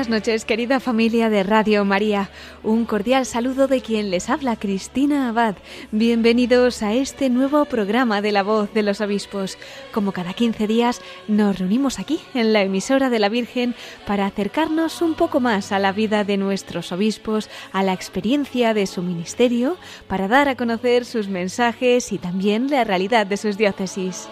Buenas noches, querida familia de Radio María. Un cordial saludo de quien les habla, Cristina Abad. Bienvenidos a este nuevo programa de La Voz de los Obispos. Como cada 15 días, nos reunimos aquí, en la emisora de la Virgen, para acercarnos un poco más a la vida de nuestros obispos, a la experiencia de su ministerio, para dar a conocer sus mensajes y también la realidad de sus diócesis.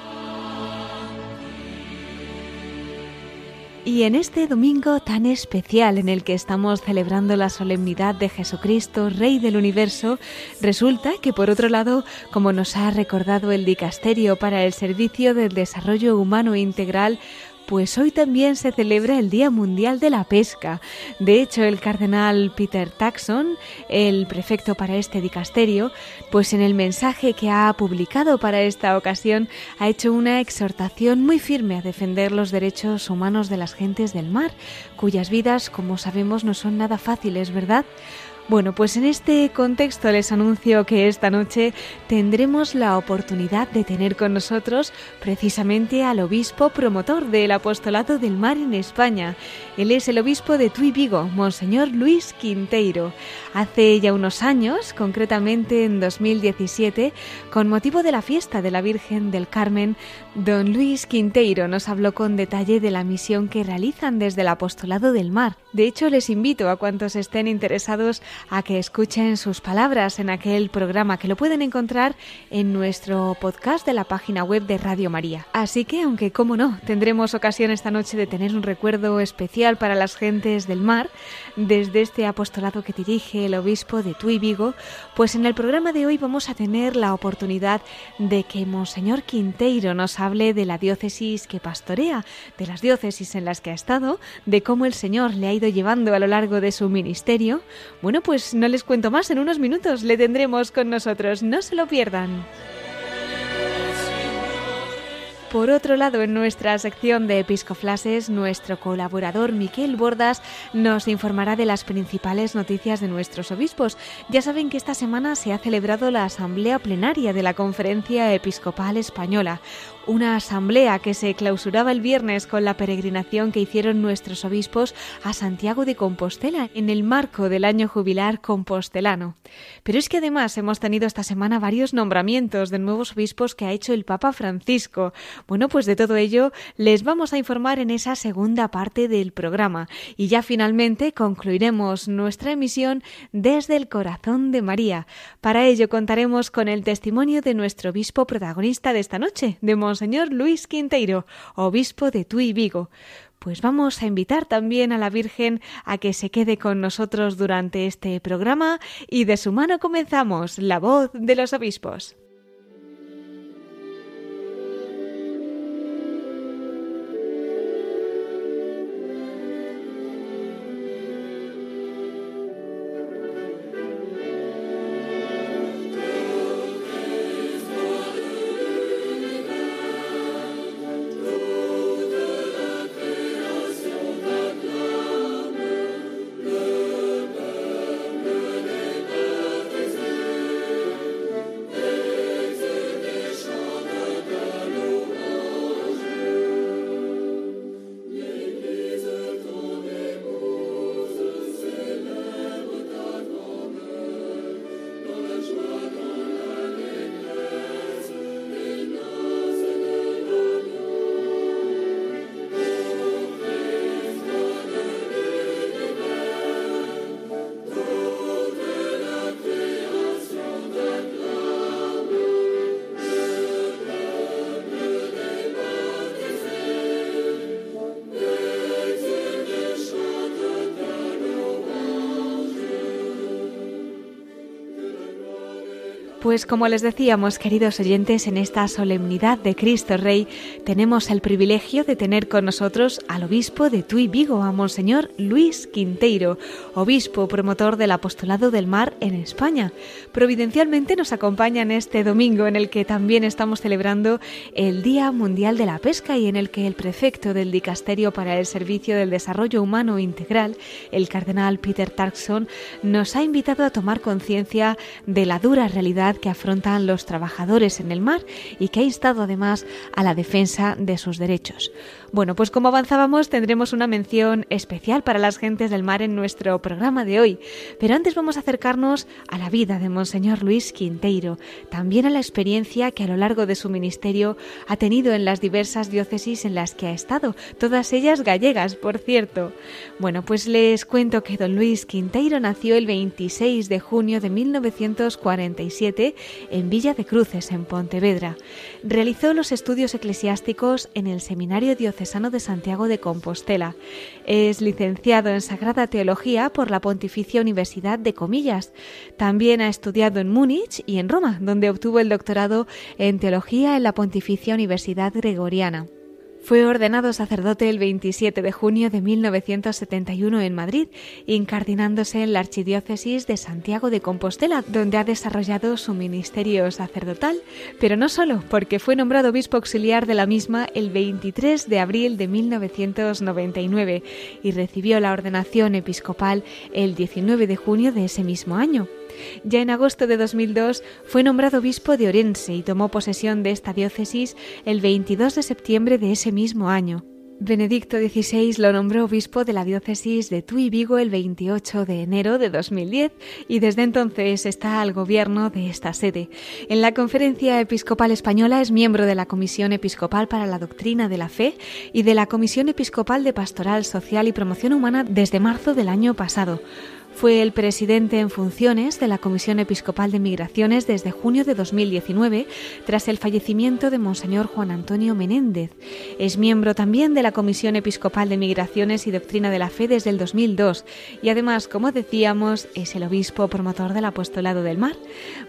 Y en este domingo tan especial en el que estamos celebrando la solemnidad de Jesucristo, Rey del Universo, resulta que por otro lado, como nos ha recordado el Dicasterio para el Servicio del Desarrollo Humano Integral, pues hoy también se celebra el Día Mundial de la Pesca. De hecho, el cardenal Peter Taxon, el prefecto para este dicasterio, pues en el mensaje que ha publicado para esta ocasión ha hecho una exhortación muy firme a defender los derechos humanos de las gentes del mar, cuyas vidas, como sabemos, no son nada fáciles, ¿verdad? Bueno, pues en este contexto les anuncio que esta noche tendremos la oportunidad de tener con nosotros precisamente al obispo promotor del apostolado del mar en España. Él es el obispo de Tui Vigo, Monseñor Luis Quinteiro. Hace ya unos años, concretamente en 2017, con motivo de la fiesta de la Virgen del Carmen, don Luis Quinteiro nos habló con detalle de la misión que realizan desde el apostolado del mar. De hecho, les invito a cuantos estén interesados a que escuchen sus palabras en aquel programa que lo pueden encontrar en nuestro podcast de la página web de Radio María. Así que, aunque como no, tendremos ocasión esta noche de tener un recuerdo especial para las gentes del mar, desde este apostolado que dirige el obispo de Tui Vigo, pues en el programa de hoy vamos a tener la oportunidad de que Monseñor Quinteiro nos hable de la diócesis que pastorea, de las diócesis en las que ha estado, de cómo el Señor le ha ido llevando a lo largo de su ministerio. Bueno, pues no les cuento más, en unos minutos le tendremos con nosotros, no se lo pierdan. Por otro lado, en nuestra sección de Episcoflases, nuestro colaborador Miquel Bordas nos informará de las principales noticias de nuestros obispos. Ya saben que esta semana se ha celebrado la asamblea plenaria de la Conferencia Episcopal Española, una asamblea que se clausuraba el viernes con la peregrinación que hicieron nuestros obispos a Santiago de Compostela en el marco del año jubilar compostelano. Pero es que además hemos tenido esta semana varios nombramientos de nuevos obispos que ha hecho el Papa Francisco. Bueno, pues de todo ello les vamos a informar en esa segunda parte del programa y ya finalmente concluiremos nuestra emisión desde el corazón de María. Para ello contaremos con el testimonio de nuestro obispo protagonista de esta noche, de Monseñor Luis Quinteiro, obispo de Tui Vigo. Pues vamos a invitar también a la Virgen a que se quede con nosotros durante este programa y de su mano comenzamos la voz de los obispos. Pues como les decíamos, queridos oyentes, en esta solemnidad de Cristo Rey tenemos el privilegio de tener con nosotros al obispo de Tui Vigo, a Monseñor Luis Quinteiro, obispo promotor del apostolado del mar en España. Providencialmente nos acompaña en este domingo en el que también estamos celebrando el Día Mundial de la Pesca y en el que el prefecto del Dicasterio para el Servicio del Desarrollo Humano Integral, el cardenal Peter Tarkson, nos ha invitado a tomar conciencia de la dura realidad que afrontan los trabajadores en el mar y que ha instado además a la defensa de sus derechos. Bueno, pues como avanzábamos tendremos una mención especial para las gentes del mar en nuestro programa de hoy, pero antes vamos a acercarnos a la vida de Monseñor Luis Quinteiro, también a la experiencia que a lo largo de su ministerio ha tenido en las diversas diócesis en las que ha estado, todas ellas gallegas, por cierto. Bueno, pues les cuento que don Luis Quinteiro nació el 26 de junio de 1947 en Villa de Cruces, en Pontevedra. Realizó los estudios eclesiásticos en el Seminario Diocesano de Santiago de Compostela. Es licenciado en Sagrada Teología por la Pontificia Universidad de Comillas. También ha estudiado en Múnich y en Roma, donde obtuvo el doctorado en Teología en la Pontificia Universidad Gregoriana. Fue ordenado sacerdote el 27 de junio de 1971 en Madrid, incardinándose en la Archidiócesis de Santiago de Compostela, donde ha desarrollado su ministerio sacerdotal, pero no solo, porque fue nombrado obispo auxiliar de la misma el 23 de abril de 1999 y recibió la ordenación episcopal el 19 de junio de ese mismo año. Ya en agosto de 2002 fue nombrado obispo de Orense y tomó posesión de esta diócesis el 22 de septiembre de ese mismo año. Benedicto XVI lo nombró obispo de la diócesis de Tuy Vigo el 28 de enero de 2010 y desde entonces está al gobierno de esta sede. En la Conferencia Episcopal Española es miembro de la Comisión Episcopal para la Doctrina de la Fe y de la Comisión Episcopal de Pastoral Social y Promoción Humana desde marzo del año pasado. Fue el presidente en funciones de la Comisión Episcopal de Migraciones desde junio de 2019, tras el fallecimiento de Monseñor Juan Antonio Menéndez. Es miembro también de la Comisión Episcopal de Migraciones y Doctrina de la Fe desde el 2002 y además, como decíamos, es el obispo promotor del Apostolado del Mar.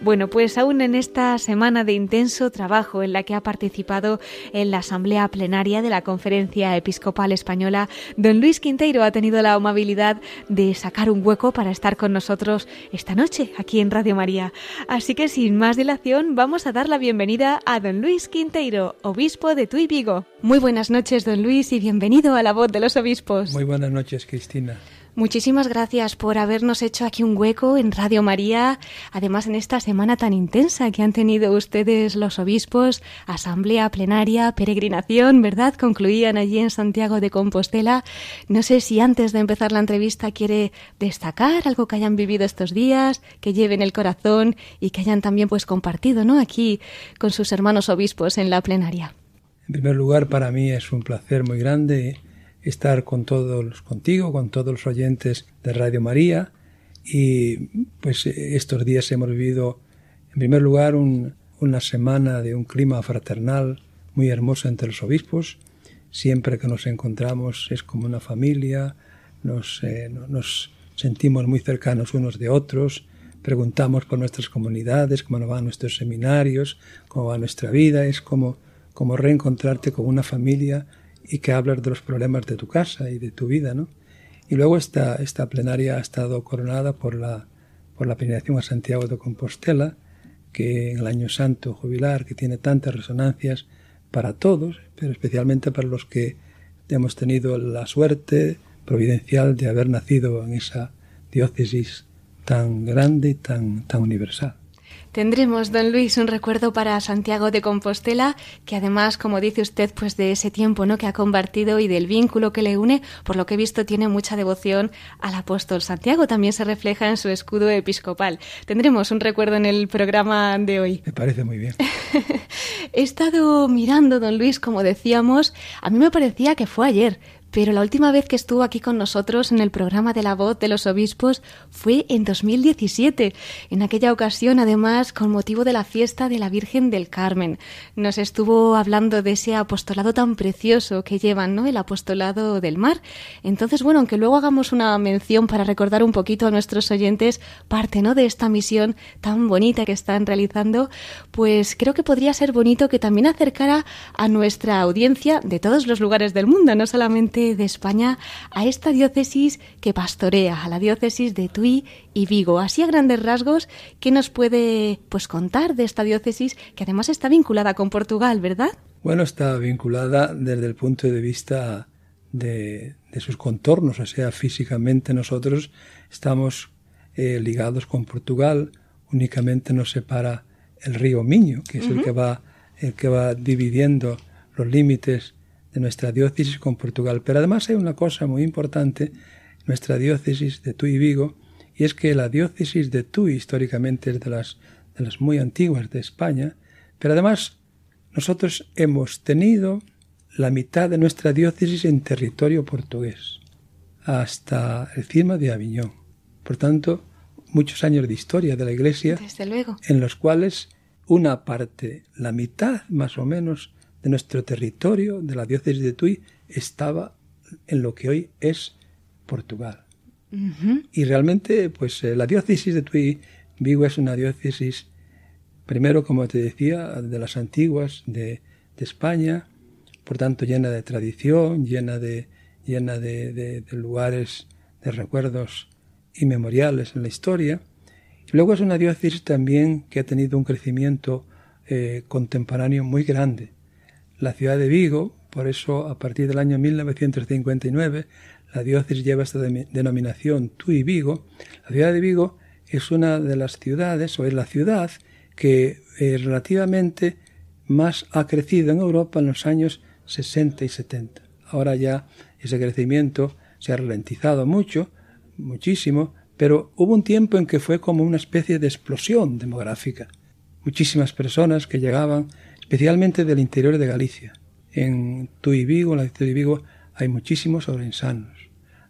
Bueno, pues aún en esta semana de intenso trabajo en la que ha participado en la Asamblea Plenaria de la Conferencia Episcopal Española, don Luis Quinteiro ha tenido la amabilidad de sacar un hueco estar con nosotros esta noche aquí en Radio María. Así que sin más dilación vamos a dar la bienvenida a don Luis Quinteiro, obispo de Tuy Vigo. Muy buenas noches, don Luis, y bienvenido a la voz de los obispos. Muy buenas noches, Cristina. Muchísimas gracias por habernos hecho aquí un hueco en Radio María, además en esta semana tan intensa que han tenido ustedes los obispos, asamblea plenaria, peregrinación, ¿verdad? Concluían allí en Santiago de Compostela. No sé si antes de empezar la entrevista quiere destacar algo que hayan vivido estos días, que lleven el corazón y que hayan también pues compartido, ¿no? Aquí con sus hermanos obispos en la plenaria. En primer lugar, para mí es un placer muy grande estar con todos, contigo, con todos los oyentes de Radio María. Y pues estos días hemos vivido, en primer lugar, una semana de un clima fraternal muy hermoso entre los obispos. Siempre que nos encontramos es como una familia, nos, eh, nos sentimos muy cercanos unos de otros, preguntamos por nuestras comunidades, cómo van nuestros seminarios, cómo va nuestra vida, es como, como reencontrarte con una familia y que hablas de los problemas de tu casa y de tu vida, ¿no? Y luego esta, esta plenaria ha estado coronada por la, por la a Santiago de Compostela, que en el año santo jubilar, que tiene tantas resonancias para todos, pero especialmente para los que hemos tenido la suerte providencial de haber nacido en esa diócesis tan grande y tan, tan universal. Tendremos, don Luis, un recuerdo para Santiago de Compostela, que además, como dice usted, pues de ese tiempo ¿no? que ha compartido y del vínculo que le une, por lo que he visto, tiene mucha devoción al apóstol Santiago. También se refleja en su escudo episcopal. Tendremos un recuerdo en el programa de hoy. Me parece muy bien. he estado mirando, don Luis, como decíamos, a mí me parecía que fue ayer, pero la última vez que estuvo aquí con nosotros en el programa de la voz de los obispos fue en 2017. En aquella ocasión, además, con motivo de la fiesta de la Virgen del Carmen. Nos estuvo hablando de ese apostolado tan precioso que llevan, ¿no? El apostolado del mar. Entonces, bueno, aunque luego hagamos una mención para recordar un poquito a nuestros oyentes parte, ¿no? De esta misión tan bonita que están realizando, pues creo que podría ser bonito que también acercara a nuestra audiencia de todos los lugares del mundo, no solamente de España a esta diócesis que pastorea, a la diócesis de Tui y Vigo. Así a grandes rasgos, ¿qué nos puede pues contar de esta diócesis que además está vinculada con Portugal, verdad? Bueno, está vinculada desde el punto de vista de, sus contornos, o sea, físicamente nosotros estamos eh, ligados con Portugal, únicamente nos separa el río Miño, que es el que va el que va dividiendo los límites de nuestra diócesis con Portugal. Pero además hay una cosa muy importante, nuestra diócesis de Tui y Vigo, y es que la diócesis de Tui históricamente es de las, de las muy antiguas de España, pero además nosotros hemos tenido la mitad de nuestra diócesis en territorio portugués, hasta el cima de Aviñón. Por tanto, muchos años de historia de la Iglesia, Desde luego. en los cuales una parte, la mitad más o menos, de nuestro territorio, de la diócesis de Tui, estaba en lo que hoy es Portugal. Y realmente, pues eh, la diócesis de Tui Vigo es una diócesis, primero, como te decía, de las antiguas de, España, por tanto llena de tradición, llena de, llena de, lugares de recuerdos inmemoriales en la historia. Y luego es una diócesis también que ha tenido un crecimiento eh, contemporáneo muy grande la ciudad de Vigo, por eso a partir del año 1959 la diócesis lleva esta denominación Tui Vigo. La ciudad de Vigo es una de las ciudades, o es la ciudad, que eh, relativamente más ha crecido en Europa en los años 60 y 70. Ahora ya ese crecimiento se ha ralentizado mucho, muchísimo, pero hubo un tiempo en que fue como una especie de explosión demográfica. Muchísimas personas que llegaban especialmente del interior de Galicia. En Tui Vigo, en la ciudad de Vigo, hay muchísimos orensanos,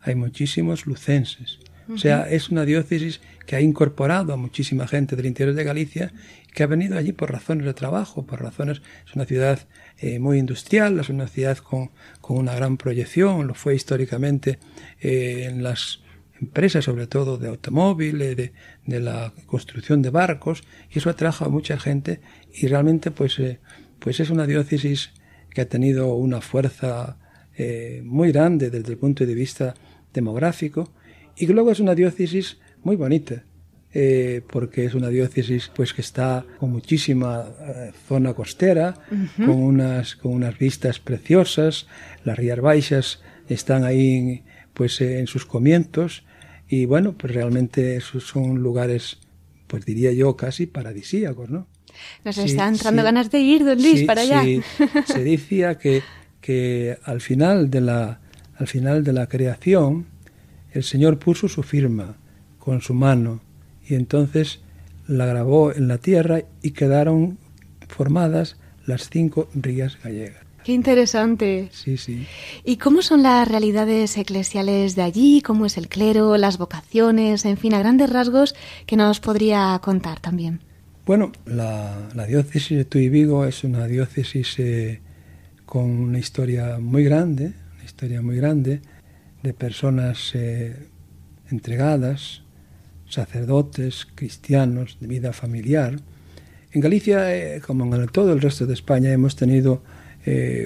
hay muchísimos lucenses. O sea, es una diócesis que ha incorporado a muchísima gente del interior de Galicia que ha venido allí por razones de trabajo, por razones. Es una ciudad eh, muy industrial, es una ciudad con, una gran proyección, lo fue históricamente eh, en las empresas, sobre todo de automóviles, de, de, la construcción de barcos, y eso atrajo a mucha gente y realmente pues, eh, pues es una diócesis que ha tenido una fuerza eh, muy grande desde el punto de vista demográfico y que luego es una diócesis muy bonita. Eh, porque es una diócesis pues que está con muchísima zona costera, con unas con unas vistas preciosas, las Rías Baixas están ahí pues en sus comienzos y bueno, pues realmente esos son lugares pues diría yo casi paradisíacos, ¿no? Nos están entrando ganas de ir, don Luis, para allá. Se decía que, que al, final de la, al final de la creación el Señor puso su firma con su mano y entonces la grabó en la tierra y quedaron formadas las cinco rías gallegas. Qué interesante. Sí, sí. ¿Y cómo son las realidades eclesiales de allí? ¿Cómo es el clero, las vocaciones? En fin, a grandes rasgos que nos podría contar también. Bueno, la, diócesis de Tuy Vigo es una diócesis eh, con una historia muy grande, una historia muy grande de personas eh, entregadas, sacerdotes, cristianos, de vida familiar. En Galicia, eh, como en todo el resto de España, hemos tenido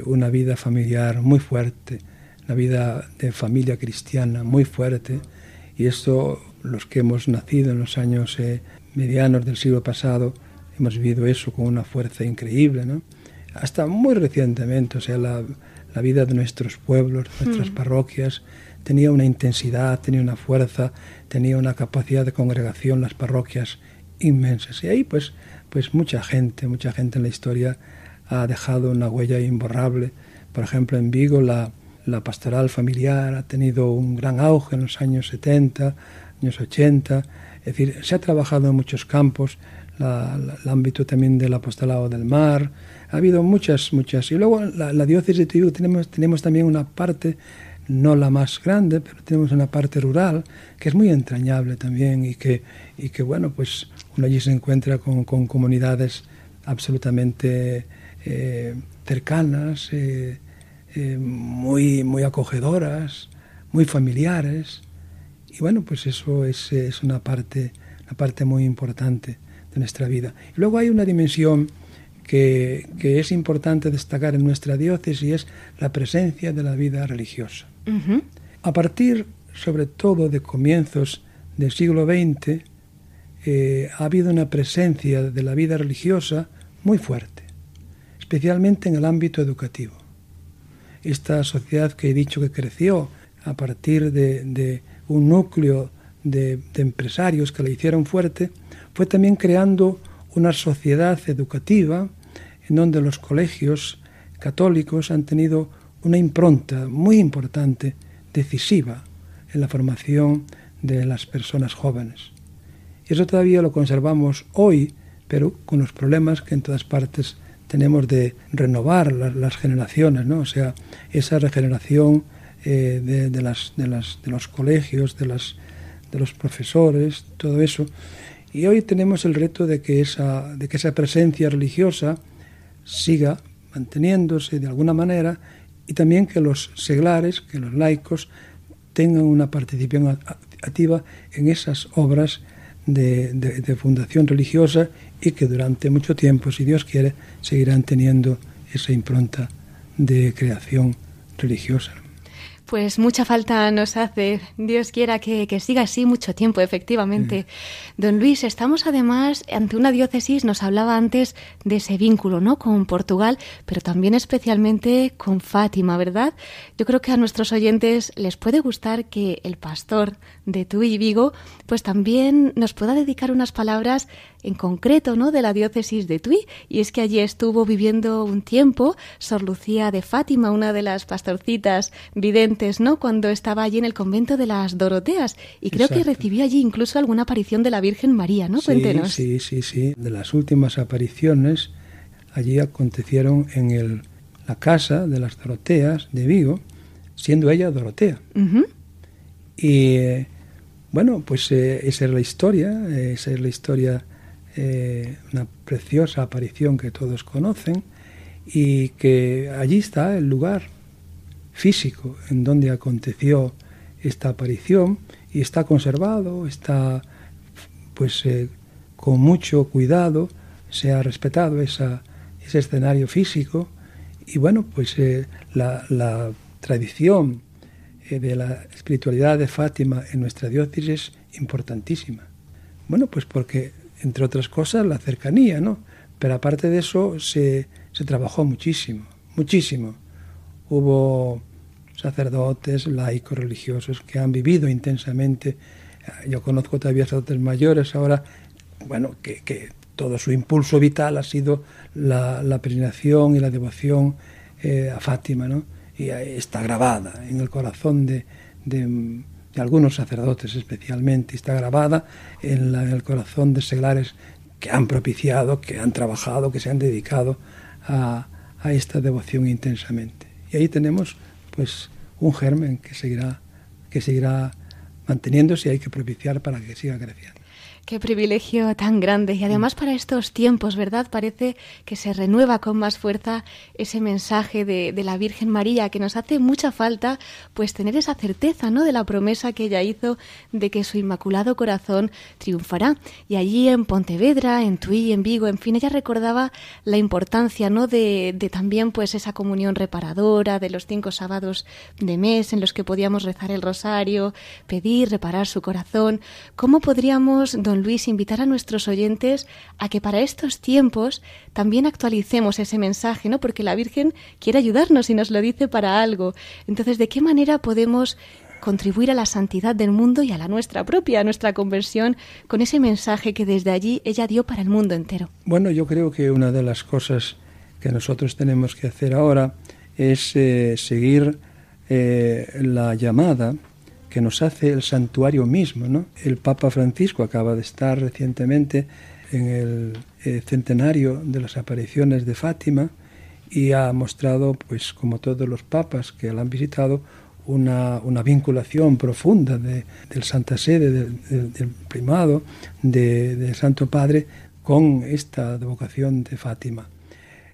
una vida familiar muy fuerte, una vida de familia cristiana muy fuerte, y esto los que hemos nacido en los años medianos del siglo pasado, hemos vivido eso con una fuerza increíble, ¿no? Hasta muy recientemente, o sea, la, la vida de nuestros pueblos, nuestras mm. parroquias, tenía una intensidad, tenía una fuerza, tenía una capacidad de congregación, las parroquias inmensas. Y ahí, pues, pues mucha gente, mucha gente en la historia ha dejado una huella imborrable. Por ejemplo, en Vigo la, la pastoral familiar ha tenido un gran auge en los años 70, años 80 es decir, se ha trabajado en muchos campos, el ámbito también del apostolado del mar, ha habido muchas, muchas. Y luego la, la diócesis de Tuyú tenemos, tenemos también una parte no la más grande, pero tenemos una parte rural que es muy entrañable también y que, y que bueno, pues uno allí se encuentra con, comunidades absolutamente eh, cercanas, eh, eh, muy, muy acogedoras, muy familiares. Y bueno, pues eso es, es una, parte, una parte muy importante de nuestra vida. Y luego hay una dimensión que, que, es importante destacar en nuestra diócesis y es la presencia de la vida religiosa. A partir, sobre todo, de comienzos del siglo XX, eh, ha habido una presencia de la vida religiosa muy fuerte, especialmente en el ámbito educativo. Esta sociedad que he dicho que creció a partir de, un núcleo de, de, empresarios que la hicieron fuerte, fue también creando una sociedad educativa en donde los colegios católicos han tenido una impronta muy importante, decisiva, en la formación de las personas jóvenes. Eso todavía lo conservamos hoy, pero con los problemas que en todas partes tenemos de renovar las, generaciones, ¿no? O sea, esa regeneración eh, de, de, las, de los colegios, de, las, de los profesores, todo eso. Y hoy tenemos el reto de que esa, de que esa presencia religiosa siga manteniéndose de alguna manera y también que los seglares, que los laicos tengan una participación activa en esas obras de, fundación religiosa y que durante mucho tiempo, si Dios quiere, seguirán teniendo esa impronta de creación religiosa. Pues mucha falta nos hace. Dios quiera que, siga así mucho tiempo, efectivamente. Don Luis, estamos además ante una diócesis, nos hablaba antes de ese vínculo, ¿no? Con Portugal, pero también especialmente con Fátima, ¿verdad? Yo creo que a nuestros oyentes les puede gustar que el pastor de Tui y Vigo, pues también nos pueda dedicar unas palabras en concreto, ¿no? De la diócesis de Tui. Y es que allí estuvo viviendo un tiempo Sor Lucía de Fátima, una de las pastorcitas videntes, ¿no? Cuando estaba allí en el convento de las Doroteas. Y creo que recibió allí incluso alguna aparición de la Virgen María, ¿no? Cuéntenos. Sí, sí, sí. De las últimas apariciones allí acontecieron en el, la casa de las Doroteas de Vigo, siendo ella Dorotea. Y eh, bueno, pues eh, esa es la historia, esa es la historia eh, una preciosa aparición que todos conocen y que allí está el lugar físico en donde aconteció esta aparición y está conservado, está pues eh, con mucho cuidado, se ha respetado ese escenario físico y bueno, pues eh, la, la, tradición de la espiritualidad de Fátima en nuestra diócesis es importantísima. Bueno, pues porque entre otras cosas, la cercanía, ¿no? Pero aparte de eso, se, se trabajó muchísimo, muchísimo. Hubo sacerdotes, laicos, religiosos que han vivido intensamente. Yo conozco todavía sacerdotes mayores ahora, bueno, que, que todo su impulso vital ha sido la, la peregrinación y la devoción eh, a Fátima, ¿no? Y está grabada en el corazón de, de de algunos sacerdotes especialmente, está grabada en, el corazón de seglares que han propiciado, que han trabajado, que se han dedicado a, a esta devoción intensamente. Y ahí tenemos pues un germen que seguirá, que seguirá manteniéndose y hay que propiciar para que siga creciendo. Qué privilegio tan grande. Y además para estos tiempos, ¿verdad? Parece que se renueva con más fuerza ese mensaje de, de, la Virgen María, que nos hace mucha falta, pues tener esa certeza, ¿no? De la promesa que ella hizo de que su inmaculado corazón triunfará. Y allí en Pontevedra, en Tui, en Vigo, en fin, ella recordaba la importancia, ¿no? De, de también, pues, esa comunión reparadora, de los cinco sábados de mes en los que podíamos rezar el rosario, pedir, reparar su corazón. ¿Cómo podríamos, Luis, invitar a nuestros oyentes a que para estos tiempos también actualicemos ese mensaje, ¿no? Porque la Virgen quiere ayudarnos y nos lo dice para algo. Entonces, ¿de qué manera podemos contribuir a la santidad del mundo y a la nuestra propia, a nuestra conversión, con ese mensaje que desde allí ella dio para el mundo entero? Bueno, yo creo que una de las cosas que nosotros tenemos que hacer ahora es eh, seguir eh, la llamada que nos hace el santuario mismo. ¿no? El Papa Francisco acaba de estar recientemente en el eh, centenario de las apariciones de Fátima y ha mostrado, pues como todos los papas que la han visitado, una, vinculación profunda de, del Santa Sede, del, primado, del Santo Padre, con esta devocación de Fátima.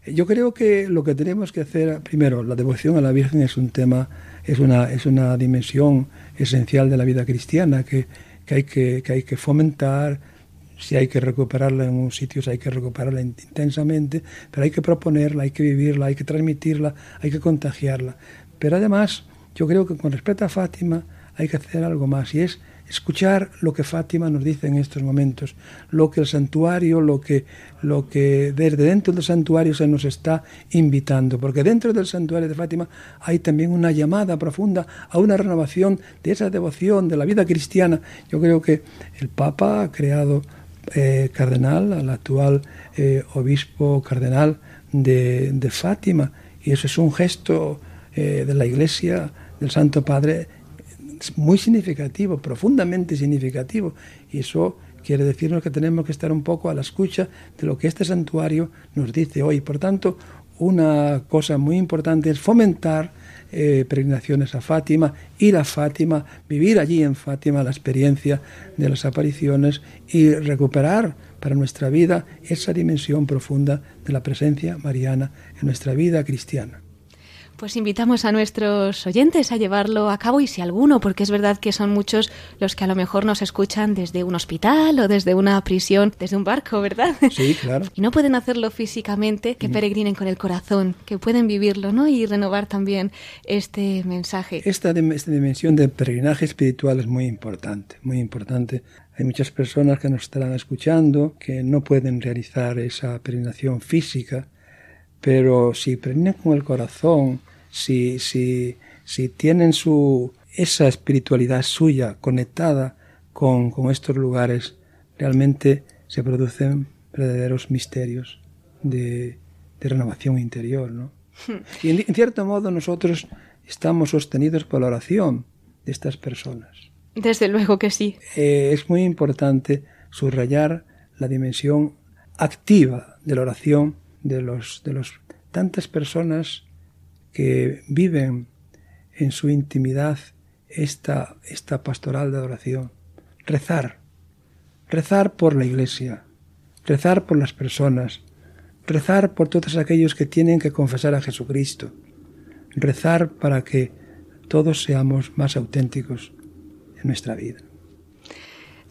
Yo creo que lo que tenemos que hacer, primero, la devoción a la Virgen es un tema, es una, es una dimensión esencial de la vida cristiana que, hay, que, que hay que fomentar, si hay que recuperarla en un sitio, hay que recuperarla intensamente, pero hay que proponerla, hay que vivirla, hay que transmitirla, hay que contagiarla. Pero además, yo creo que con respecto a Fátima hay que hacer algo más y es escuchar lo que Fátima nos dice en estos momentos, lo que el santuario, lo que, lo que desde dentro del santuario se nos está invitando, porque dentro del santuario de Fátima hay también una llamada profunda a una renovación de esa devoción de la vida cristiana. Yo creo que el Papa ha creado eh, cardenal, al actual eh, obispo cardenal de, de, Fátima, y eso es un gesto eh, de la Iglesia del Santo Padre muy significativo, profundamente significativo, y eso quiere decirnos que tenemos que estar un poco a la escucha de lo que este santuario nos dice hoy. Por tanto, una cosa muy importante es fomentar eh, peregrinaciones a Fátima, ir a Fátima, vivir allí en Fátima la experiencia de las apariciones y recuperar para nuestra vida esa dimensión profunda de la presencia mariana en nuestra vida cristiana. Pues invitamos a nuestros oyentes a llevarlo a cabo y si alguno, porque es verdad que son muchos los que a lo mejor nos escuchan desde un hospital o desde una prisión, desde un barco, ¿verdad? Sí, claro. Y no pueden hacerlo físicamente, que peregrinen con el corazón, que pueden vivirlo, ¿no? Y renovar también este mensaje. Esta, esta dimensión de peregrinaje espiritual es muy importante, muy importante. Hay muchas personas que nos estarán escuchando que no pueden realizar esa peregrinación física, pero si peregrinan con el corazón, si, si, si tienen su, esa espiritualidad suya conectada con, con estos lugares, realmente se producen verdaderos misterios de, de renovación interior. ¿no? Y en, cierto modo nosotros estamos sostenidos por la oración de estas personas. Desde luego que sí. Eh, es muy importante subrayar la dimensión activa de la oración de los de los tantas personas que viven en su intimidad esta, esta pastoral de adoración. Rezar, rezar por la iglesia, rezar por las personas, rezar por todos aquellos que tienen que confesar a Jesucristo, rezar para que todos seamos más auténticos en nuestra vida.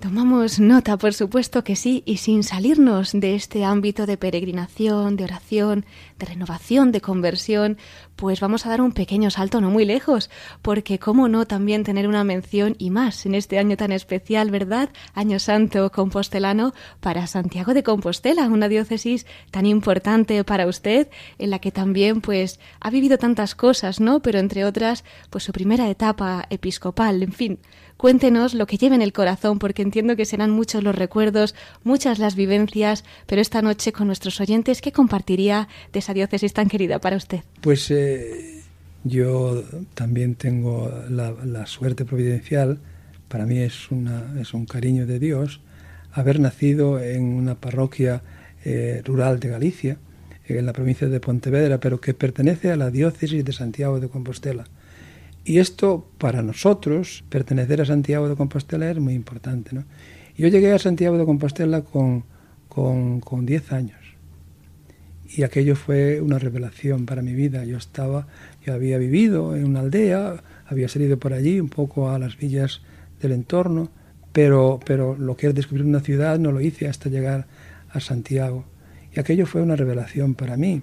Tomamos nota, por supuesto que sí, y sin salirnos de este ámbito de peregrinación, de oración, de renovación, de conversión, pues vamos a dar un pequeño salto no muy lejos, porque cómo no también tener una mención y más en este año tan especial, ¿verdad? Año Santo Compostelano para Santiago de Compostela, una diócesis tan importante para usted, en la que también pues ha vivido tantas cosas, ¿no? Pero entre otras, pues su primera etapa episcopal, en fin, Cuéntenos lo que lleve en el corazón, porque entiendo que serán muchos los recuerdos, muchas las vivencias, pero esta noche con nuestros oyentes, ¿qué compartiría de esa diócesis tan querida para usted? Pues eh, yo también tengo la, suerte providencial, para mí es, una, es un cariño de Dios, haber nacido en una parroquia eh, rural de Galicia, en la provincia de Pontevedra, pero que pertenece a la diócesis de Santiago de Compostela. Y esto para nosotros, pertenecer a Santiago de Compostela es muy importante. ¿no? Yo llegué a Santiago de Compostela con, con, con 10 años y aquello fue una revelación para mi vida. Yo estaba, yo había vivido en una aldea, había salido por allí un poco a las villas del entorno, pero, pero lo que es descubrir una ciudad no lo hice hasta llegar a Santiago. Y aquello fue una revelación para mí.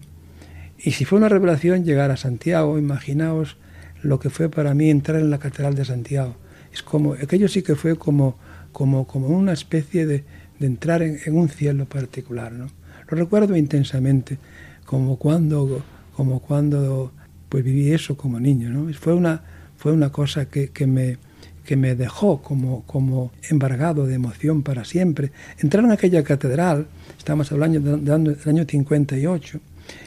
Y si fue una revelación llegar a Santiago, imaginaos lo que fue para mí entrar en la Catedral de Santiago. Es como, aquello sí que fue como, como, como una especie de, de entrar en, un cielo particular. ¿no? Lo recuerdo intensamente, como cuando, como cuando pues viví eso como niño. ¿no? Fue, una, fue una cosa que, que me, que me dejó como, como embargado de emoción para siempre. Entrar en aquella catedral, estamos hablando del año 58,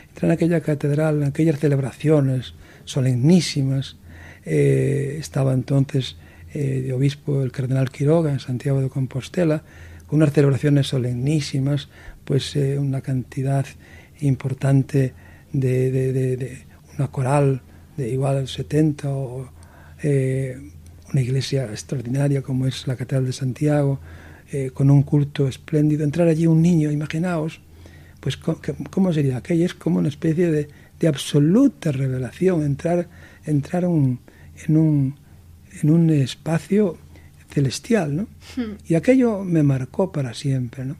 entrar en aquella catedral, en aquellas celebraciones, solemnísimas. Eh, estaba entonces eh, de obispo el cardenal Quiroga en Santiago de Compostela, con unas celebraciones solemnísimas, pues eh, una cantidad importante de, una coral de igual 70 o eh, una iglesia extraordinaria como es la Catedral de Santiago, con un culto espléndido, entrar allí un niño, imaginaos, pues ¿cómo sería aquello? Es como una especie de, de absoluta revelación, entrar, entrar un, en, un, en un espacio celestial, ¿no? Hmm. Y aquello me marcó para siempre, ¿no?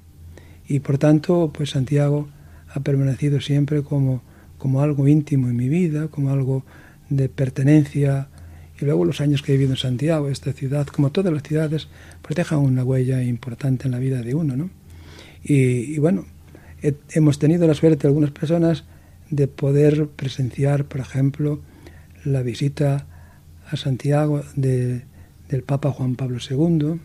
Y por tanto, pues Santiago ha permanecido siempre como, como algo íntimo en mi vida, como algo de pertenencia. Y luego los años que he vivido en Santiago, esta ciudad, como todas las ciudades, pues dejan una huella importante en la vida de uno, ¿no? Y, bueno, hemos tenido la suerte, algunas personas, de poder presenciar, por ejemplo, la visita a Santiago de, del Papa Juan Pablo II,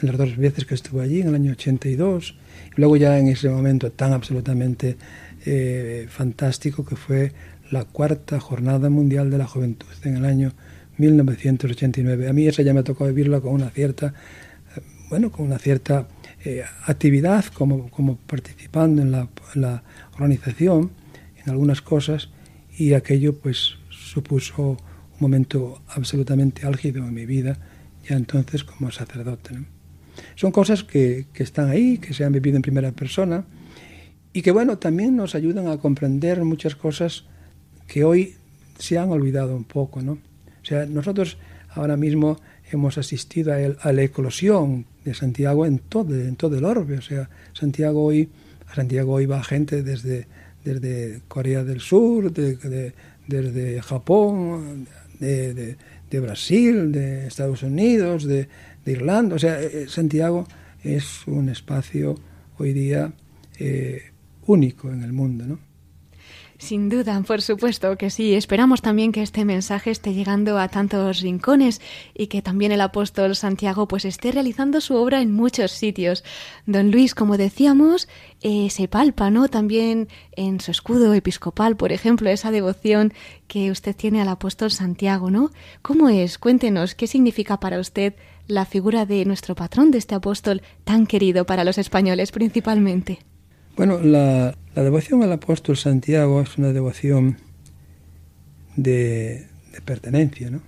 en las dos veces que estuvo allí, en el año 82, y luego ya en ese momento tan absolutamente eh, fantástico que fue la cuarta Jornada Mundial de la Juventud en el año 1989. A mí esa ya me tocó vivirla con una cierta, eh, bueno, con una cierta eh, actividad como, como participando en la, en la organización, en algunas cosas, y aquello pues supuso un momento absolutamente álgido en mi vida, ya entonces como sacerdote. Son cosas que, que, están ahí, que se han vivido en primera persona y que, bueno, también nos ayudan a comprender muchas cosas que hoy se han olvidado un poco, ¿no? O sea, nosotros ahora mismo hemos asistido a, la eclosión de Santiago en todo, en todo el orbe, o sea, Santiago hoy, a Santiago hoy va gente desde, desde Corea del Sur, desde Japón, de, de, Brasil, de Estados Unidos, de, Irlanda. O sea, eh, Santiago es un espacio hoy día eh, único en el mundo, ¿no? Sin duda, por supuesto que sí. Esperamos también que este mensaje esté llegando a tantos rincones y que también el apóstol Santiago pues esté realizando su obra en muchos sitios. Don Luis, como decíamos, eh, se palpa. También en su escudo episcopal, por ejemplo, esa devoción que usted tiene al apóstol Santiago, ¿no? ¿Cómo es? Cuéntenos, ¿qué significa para usted la figura de nuestro patrón, de este apóstol tan querido para los españoles principalmente? Bueno, la, devoción al apóstol Santiago es una devoción de, pertenencia, ¿no?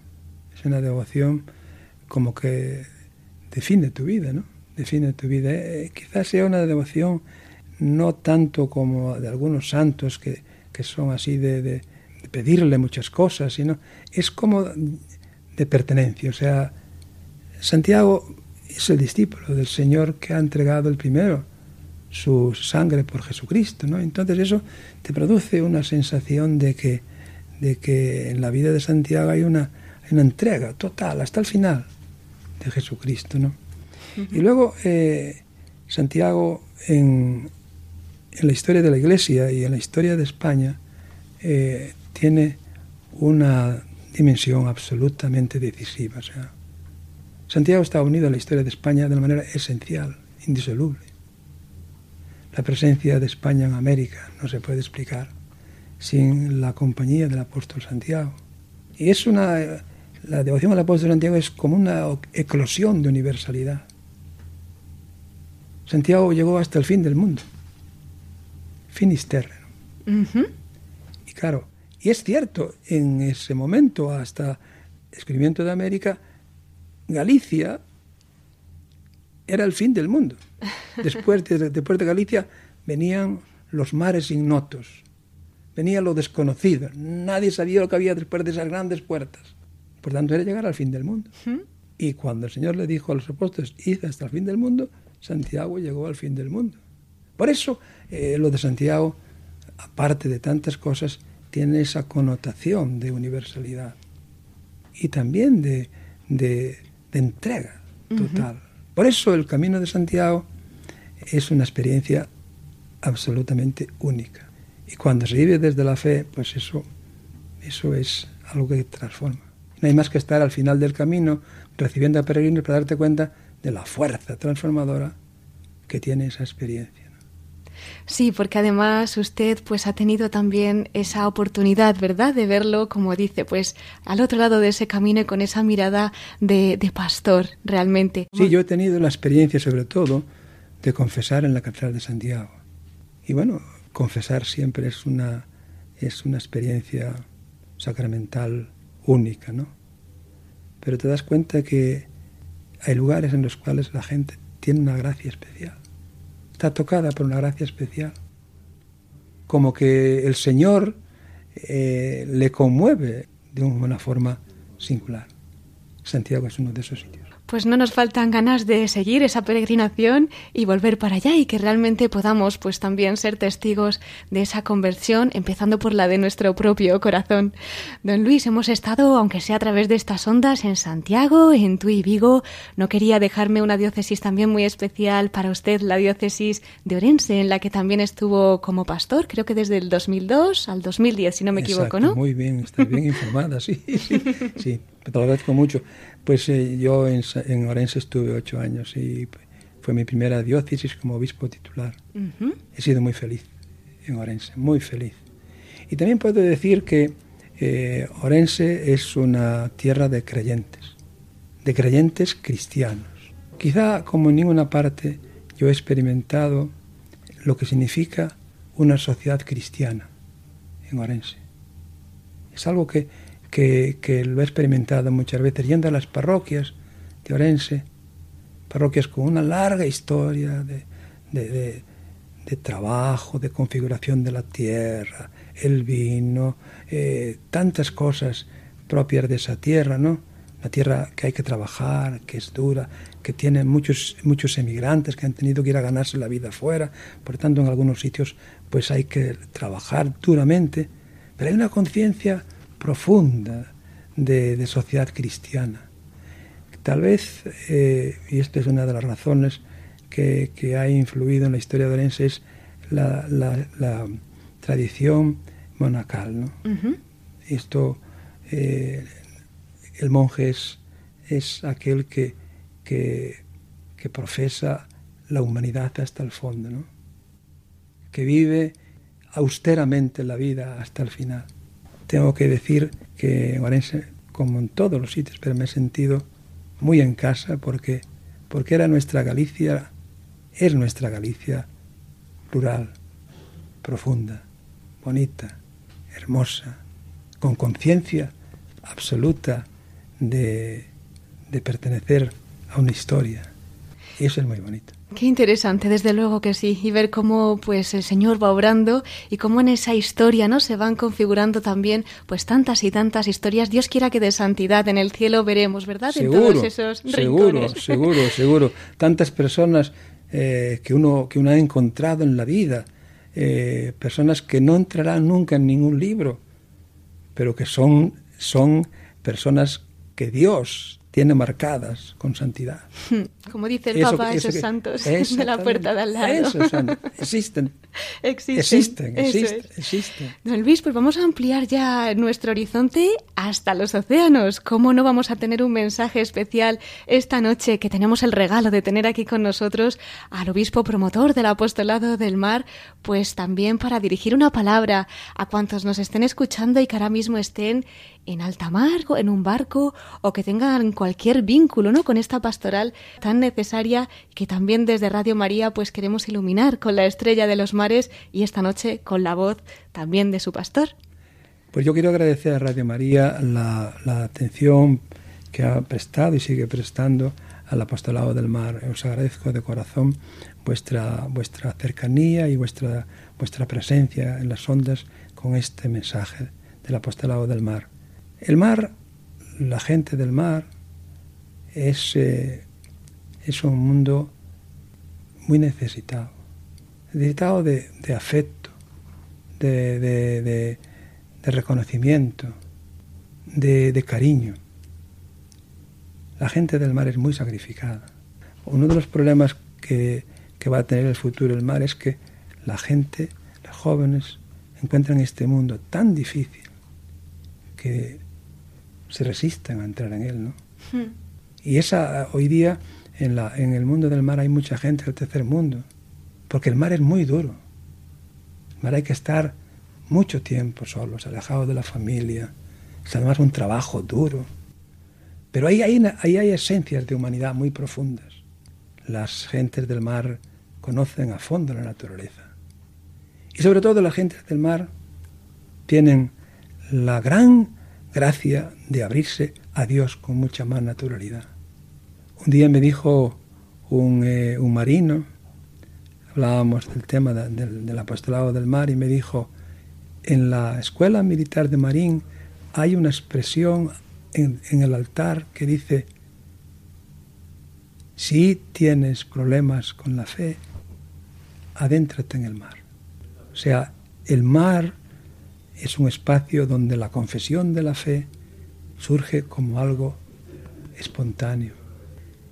Es una devoción como que define tu vida, ¿no? Define tu vida. Eh, quizás sea una devoción no tanto como de algunos santos que, son así de, de, pedirle muchas cosas, sino es como de pertenencia. O sea, Santiago es el discípulo del Señor que ha entregado el primero su sangre por Jesucristo, ¿no? Entonces eso te produce una sensación de que, de que en la vida de Santiago hay una, una entrega total, hasta el final, de Jesucristo, ¿no? Y luego eh, Santiago en, en, la historia de la Iglesia y en la historia de España eh, tiene una dimensión absolutamente decisiva. O sea, Santiago está unido a la historia de España de una manera esencial, indisoluble. La presencia de España en América no se puede explicar sin la compañía del apóstol Santiago. Y es una, la devoción al apóstol Santiago es como una eclosión de universalidad. Santiago llegó hasta el fin del mundo. Finisterre. Y claro, y es cierto, en ese momento, hasta el descubrimiento de América, Galicia era el fin del mundo. Después de, después de Galicia venían los mares ignotos, venía lo desconocido, nadie sabía lo que había después de esas grandes puertas. Por tanto, era llegar al fin del mundo. Y cuando el Señor le dijo a los apóstoles, id hasta el fin del mundo, Santiago llegó al fin del mundo. Por eso, eh, lo de Santiago, aparte de tantas cosas, tiene esa connotación de universalidad y también de, de, entrega total. Por eso el camino de Santiago es una experiencia absolutamente única. Y cuando se vive desde la fe, pues eso, eso es algo que transforma. No hay más que estar al final del camino recibiendo a peregrinos para darte cuenta de la fuerza transformadora que tiene esa experiencia. Sí, porque además usted pues ha tenido también esa oportunidad, ¿verdad?, de verlo, como dice, pues al otro lado de ese camino y con esa mirada de, de pastor, realmente. Sí, yo he tenido la experiencia, sobre todo, de confesar en la Catedral de Santiago. Y bueno, confesar siempre es una, es una experiencia sacramental única, ¿no? pero te das cuenta que hay lugares en los cuales la gente tiene una gracia especial. Está tocada por una gracia especial. Como que el Señor eh, le conmueve de una forma singular. Santiago es uno de esos sitios pues no nos faltan ganas de seguir esa peregrinación y volver para allá y que realmente podamos pues también ser testigos de esa conversión, empezando por la de nuestro propio corazón. Don Luis, hemos estado, aunque sea a través de estas ondas, en Santiago, en Tui Vigo. No quería dejarme una diócesis también muy especial para usted, la diócesis de Orense, en la que también estuvo como pastor, creo que desde el 2002 al 2010, si no me equivoco, ¿no? Muy bien, está bien informada, sí, sí, sí, te lo agradezco mucho. Pues eh, yo en, Orense estuve ocho años y fue mi primera diócesis como obispo titular. He sido muy feliz en Orense, muy feliz. Y también puedo decir que eh, Orense es una tierra de creyentes, de creyentes cristianos. Quizá como en ninguna parte yo he experimentado lo que significa una sociedad cristiana en Orense. Es algo que que, lo he experimentado muchas veces yendo a las parroquias de Orense, parroquias con una larga historia de, trabajo, de configuración de la tierra, el vino, eh, tantas cosas propias de esa tierra, ¿no? La tierra que hay que trabajar, que es dura, que tiene muchos, muchos emigrantes que han tenido que ir a ganarse la vida afuera, por tanto en algunos sitios pues hay que trabajar duramente, pero hay una conciencia profunda de, sociedad cristiana. Tal vez, eh, y esta es una de las razones que, ha influido en la historia de Orense, es la, tradición monacal. ¿no? Esto, eh, el monje es, es aquel que, que, que, profesa la humanidad hasta el fondo, ¿no? que vive austeramente la vida hasta el final tengo que decir que en Orense, como en todos los sitios, pero me he sentido muy en casa porque, porque era nuestra Galicia, es nuestra Galicia rural, profunda, bonita, hermosa, con conciencia absoluta de, de pertenecer a una historia. Y eso es muy bonito. Qué interesante, desde luego que sí, y ver cómo pues el Señor va obrando y cómo en esa historia, ¿no? se van configurando también pues tantas y tantas historias. Dios quiera que de santidad en el cielo veremos, ¿verdad? Seguro, en todos esos seguro, seguro, seguro. Tantas personas eh, que uno que uno ha encontrado en la vida, eh, personas que no entrarán nunca en ningún libro, pero que son son personas que Dios tiene marcadas con santidad. Como dice el Papa, esos santos de la puerta de al lado. existen. Existen, existen, existen, Don Luis, pues vamos a ampliar ya nuestro horizonte hasta los océanos. ¿Cómo no vamos a tener un mensaje especial esta noche que tenemos el regalo de tener aquí con nosotros al obispo promotor del apostolado del mar? Pues también para dirigir una palabra a cuantos nos estén escuchando y que ahora mismo estén en alta mar, en un barco o que tengan cualquier vínculo ¿no? con esta pastoral tan necesaria que también desde Radio María pues queremos iluminar con la estrella de los mares y esta noche con la voz también de su pastor. Pues yo quiero agradecer a Radio María la, atención que ha prestado y sigue prestando al apostolado del mar. Os agradezco de corazón vuestra, vuestra cercanía y vuestra, vuestra presencia en las ondas con este mensaje del apostolado del mar. El mar, la gente del mar, es, eh, es un mundo muy necesitado, necesitado de, afecto, de, de, reconocimiento, de, cariño. La gente del mar es muy sacrificada. Uno de los problemas que, que va a tener el futuro del mar es que la gente, los jóvenes, encuentran este mundo tan difícil que se resisten a entrar en él, ¿no? Hmm. Y esa hoy día en, la, en el mundo del mar hay mucha gente del tercer mundo, porque el mar es muy duro. El mar hay que estar mucho tiempo solos, alejados de la familia. Es además un trabajo duro. Pero ahí hay, ahí hay esencias de humanidad muy profundas. Las gentes del mar conocen a fondo la naturaleza. Y sobre todo las gentes del mar tienen la gran gracia de abrirse a Dios con mucha más naturalidad. Un día me dijo un, eh, un marino, hablábamos del tema del, apostolado del mar, y me dijo, en la escuela militar de Marín hay una expresión en, el altar que dice, si tienes problemas con la fe, adéntrate en el mar. O sea, el mar es un espacio donde la confesión de la fe surge como algo espontáneo,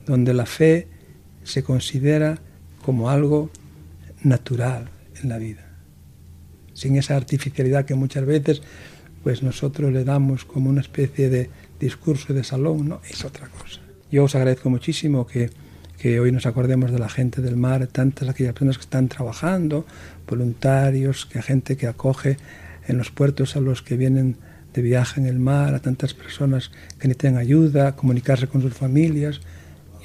donde la fe se considera como algo natural en la vida, sin esa artificialidad que muchas veces pues nosotros le damos como una especie de discurso de salón, no, es otra cosa. Yo os agradezco muchísimo que, que hoy nos acordemos de la gente del mar, tantas aquellas personas que están trabajando, voluntarios, que gente que acoge en los puertos a los que vienen de viaje en el mar, a tantas personas que necesitan ayuda, comunicarse con sus familias.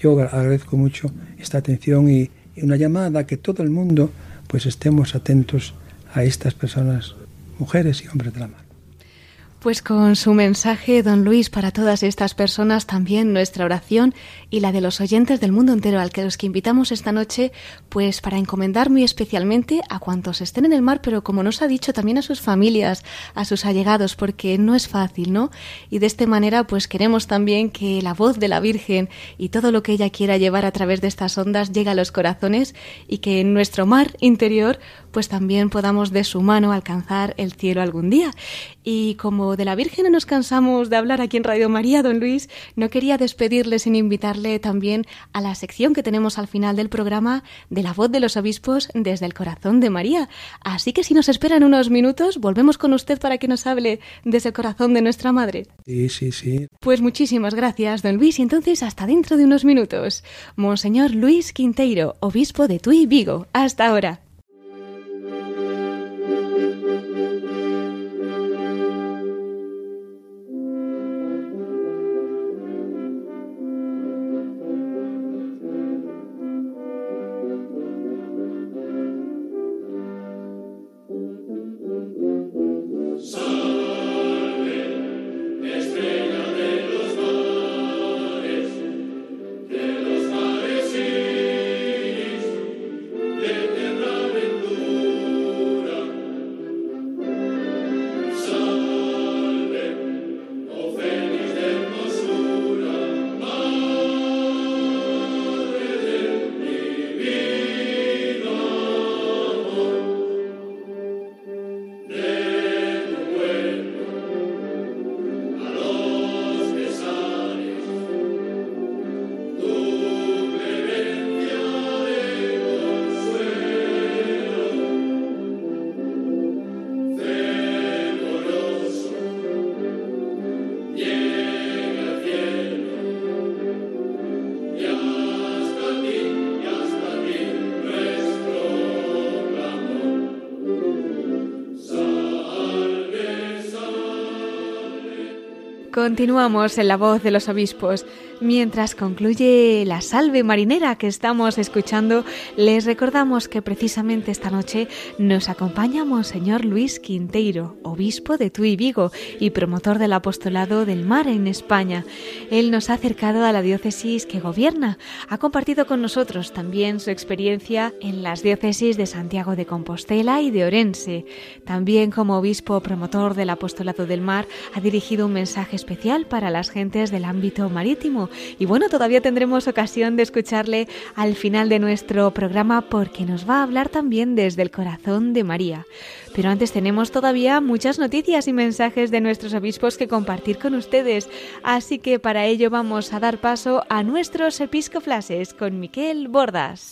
Yo agradezco mucho esta atención y, una llamada a que todo el mundo pues estemos atentos a estas personas, mujeres y hombres de la mar. Pues con su mensaje, don Luis, para todas estas personas, también nuestra oración y la de los oyentes del mundo entero al que los que invitamos esta noche, pues para encomendar muy especialmente a cuantos estén en el mar, pero como nos ha dicho, también a sus familias, a sus allegados, porque no es fácil, ¿no? Y de esta manera, pues queremos también que la voz de la Virgen y todo lo que ella quiera llevar a través de estas ondas llegue a los corazones y que en nuestro mar interior, pues también podamos de su mano alcanzar el cielo algún día. Y como de la Virgen no nos cansamos de hablar aquí en Radio María, don Luis, no quería despedirle sin invitarle también a la sección que tenemos al final del programa de la voz de los obispos desde el corazón de María. Así que si nos esperan unos minutos, volvemos con usted para que nos hable desde el corazón de nuestra Madre. Sí, sí, sí. Pues muchísimas gracias, don Luis, y entonces hasta dentro de unos minutos. Monseñor Luis Quinteiro, obispo de Tui Vigo. Hasta ahora. Continuamos en la voz de los obispos. Mientras concluye la salve marinera que estamos escuchando, les recordamos que precisamente esta noche nos acompaña Monseñor Luis Quinteiro, obispo de Tui Vigo y promotor del apostolado del mar en España. Él nos ha acercado a la diócesis que gobierna. Ha compartido con nosotros también su experiencia en las diócesis de Santiago de Compostela y de Orense. También como obispo promotor del apostolado del mar ha dirigido un mensaje especial para las gentes del ámbito marítimo y bueno, todavía tendremos ocasión de escucharle al final de nuestro programa porque nos va a hablar también desde el corazón de María. Pero antes tenemos todavía muchas noticias y mensajes de nuestros obispos que compartir con ustedes, así que para ello vamos a dar paso a nuestros episcoflases con Miquel Bordas.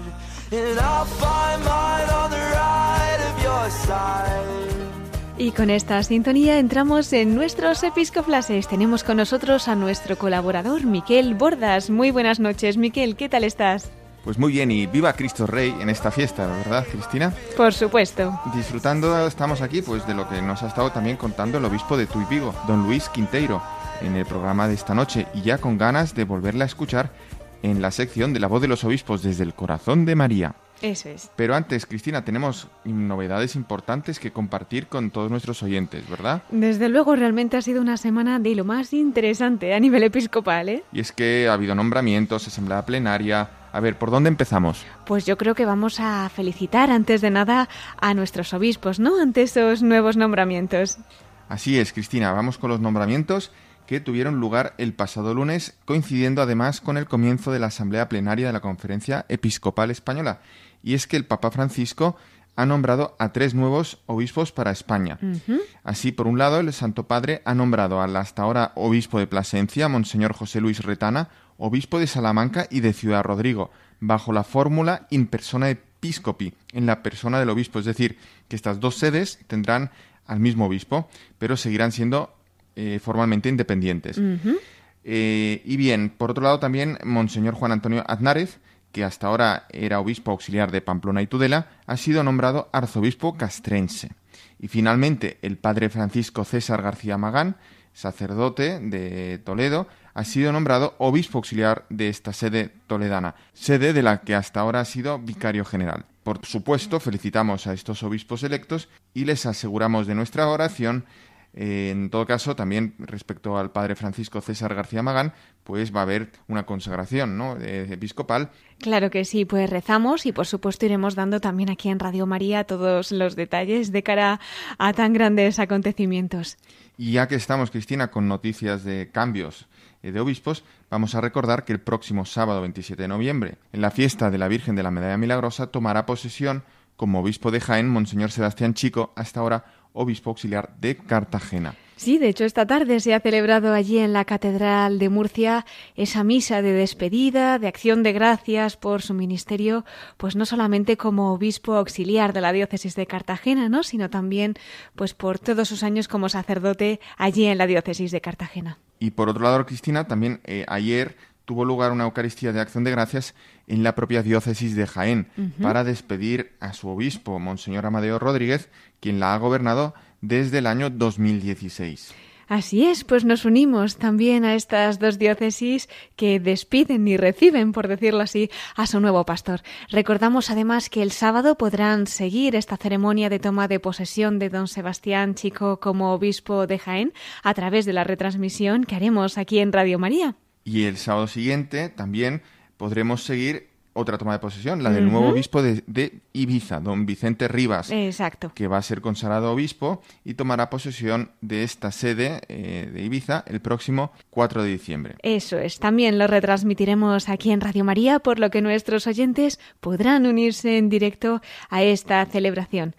Y con esta sintonía entramos en nuestros episcoflases. Tenemos con nosotros a nuestro colaborador Miquel Bordas. Muy buenas noches, Miquel, ¿qué tal estás? Pues muy bien, y viva Cristo Rey en esta fiesta, ¿verdad, Cristina? Por supuesto. Disfrutando estamos aquí pues de lo que nos ha estado también contando el obispo de Tuy Vigo, don Luis Quinteiro, en el programa de esta noche, y ya con ganas de volverla a escuchar en la sección de la voz de los obispos desde el corazón de María. Eso es. Pero antes, Cristina, tenemos novedades importantes que compartir con todos nuestros oyentes, ¿verdad? Desde luego, realmente ha sido una semana de lo más interesante a nivel episcopal, ¿eh? Y es que ha habido nombramientos, asamblea plenaria. A ver, ¿por dónde empezamos? Pues yo creo que vamos a felicitar antes de nada a nuestros obispos, ¿no? Ante esos nuevos nombramientos. Así es, Cristina, vamos con los nombramientos que tuvieron lugar el pasado lunes, coincidiendo además con el comienzo de la asamblea plenaria de la Conferencia Episcopal Española y es que el Papa Francisco ha nombrado a tres nuevos obispos para España. Así, por un lado, el Santo Padre ha nombrado al hasta ahora obispo de Plasencia, Monseñor José Luis Retana, obispo de Salamanca y de Ciudad Rodrigo, bajo la fórmula in persona episcopi, en la persona del obispo. Es decir, que estas dos sedes tendrán al mismo obispo, pero seguirán siendo eh, formalmente independientes. Eh, y bien, por otro lado también Monseñor Juan Antonio Aznárez, que hasta ahora era obispo auxiliar de Pamplona y Tudela, ha sido nombrado arzobispo castrense. Y finalmente, el padre Francisco César García Magán, sacerdote de Toledo, ha sido nombrado obispo auxiliar de esta sede toledana, sede de la que hasta ahora ha sido vicario general. Por supuesto, felicitamos a estos obispos electos y les aseguramos de nuestra oración en todo caso, también respecto al padre Francisco César García Magán, pues va a haber una consagración ¿no? episcopal. Claro que sí, pues rezamos y por supuesto iremos dando también aquí en Radio María todos los detalles de cara a tan grandes acontecimientos. Y ya que estamos, Cristina, con noticias de cambios eh, de obispos, vamos a recordar que el próximo sábado 27 de noviembre, en la fiesta de la Virgen de la Medalla Milagrosa, tomará posesión como obispo de Jaén, Monseñor Sebastián Chico, hasta ahora obispo auxiliar de Cartagena. Sí, de hecho esta tarde se ha celebrado allí en la Catedral de Murcia esa misa de despedida, de acción de gracias por su ministerio, pues no solamente como obispo auxiliar de la diócesis de Cartagena, ¿no? sino también pues por todos sus años como sacerdote allí en la diócesis de Cartagena. Y por otro lado, Cristina, también eh, ayer tuvo lugar una Eucaristía de acción de gracias en la propia diócesis de Jaén para despedir a su obispo, Monseñor Amadeo Rodríguez, quien la ha gobernado desde el año 2016. Así es, pues nos unimos también a estas dos diócesis que despiden y reciben, por decirlo así, a su nuevo pastor. Recordamos además que el sábado podrán seguir esta ceremonia de toma de posesión de don Sebastián Chico como obispo de Jaén a través de la retransmisión que haremos aquí en Radio María. Y el sábado siguiente también podremos seguir otra toma de posesión, la del nuevo obispo de, Ibiza, don Vicente Rivas. Exacto. Que va a ser consagrado obispo y tomará posesión de esta sede eh, de Ibiza el próximo 4 de diciembre. Eso es. También lo retransmitiremos aquí en Radio María, por lo que nuestros oyentes podrán unirse en directo a esta celebración.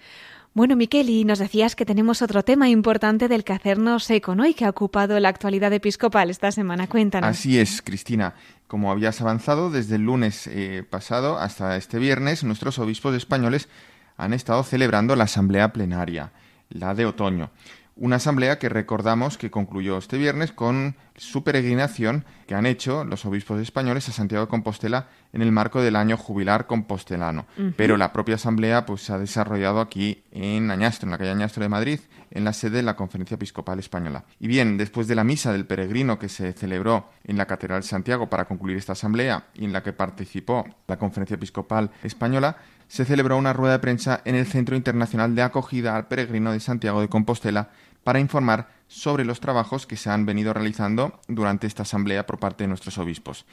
Bueno, Miquel, y nos decías que tenemos otro tema importante del que hacernos eco, ¿no? Y que ha ocupado la actualidad episcopal esta semana. Cuéntanos. Así es, Cristina. Como habías avanzado, desde el lunes eh, pasado hasta este viernes, nuestros obispos españoles han estado celebrando la asamblea plenaria, la de otoño. Una asamblea que recordamos que concluyó este viernes con su peregrinación que han hecho los obispos españoles a Santiago de Compostela en el marco del año jubilar compostelano. Pero la propia asamblea pues, se ha desarrollado aquí en Añastro, en la calle Añastro de Madrid, en la sede de la Conferencia Episcopal Española. Y bien, después de la misa del peregrino que se celebró en la Catedral de Santiago para concluir esta asamblea y en la que participó la Conferencia Episcopal Española, se celebró una rueda de prensa en el Centro Internacional de Acogida al Peregrino de Santiago de Compostela para informar sobre los trabajos que se han venido realizando durante esta asamblea por parte de nuestros obispos.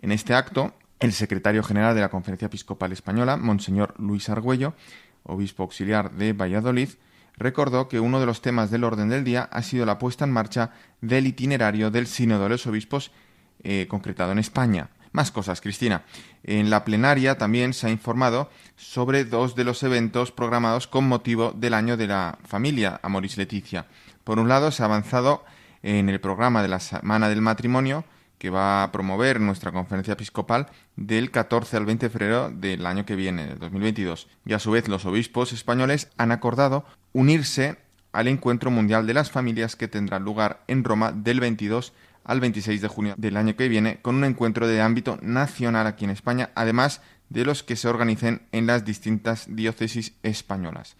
En este acto, el secretario general de la Conferencia Episcopal Española, Monseñor Luis Argüello, obispo auxiliar de Valladolid, recordó que uno de los temas del orden del día ha sido la puesta en marcha del itinerario del Sínodo de los Obispos eh, concretado en España. Más cosas, Cristina. En la plenaria también se ha informado sobre dos de los eventos programados con motivo del año de la familia Amoris Leticia. Por un lado, se ha avanzado en el programa de la Semana del Matrimonio, que va a promover nuestra conferencia episcopal del 14 al 20 de febrero del año que viene, del 2022. Y a su vez los obispos españoles han acordado unirse al Encuentro Mundial de las Familias que tendrá lugar en Roma del 22 al 26 de junio del año que viene, con un encuentro de ámbito nacional aquí en España, además de los que se organicen en las distintas diócesis españolas.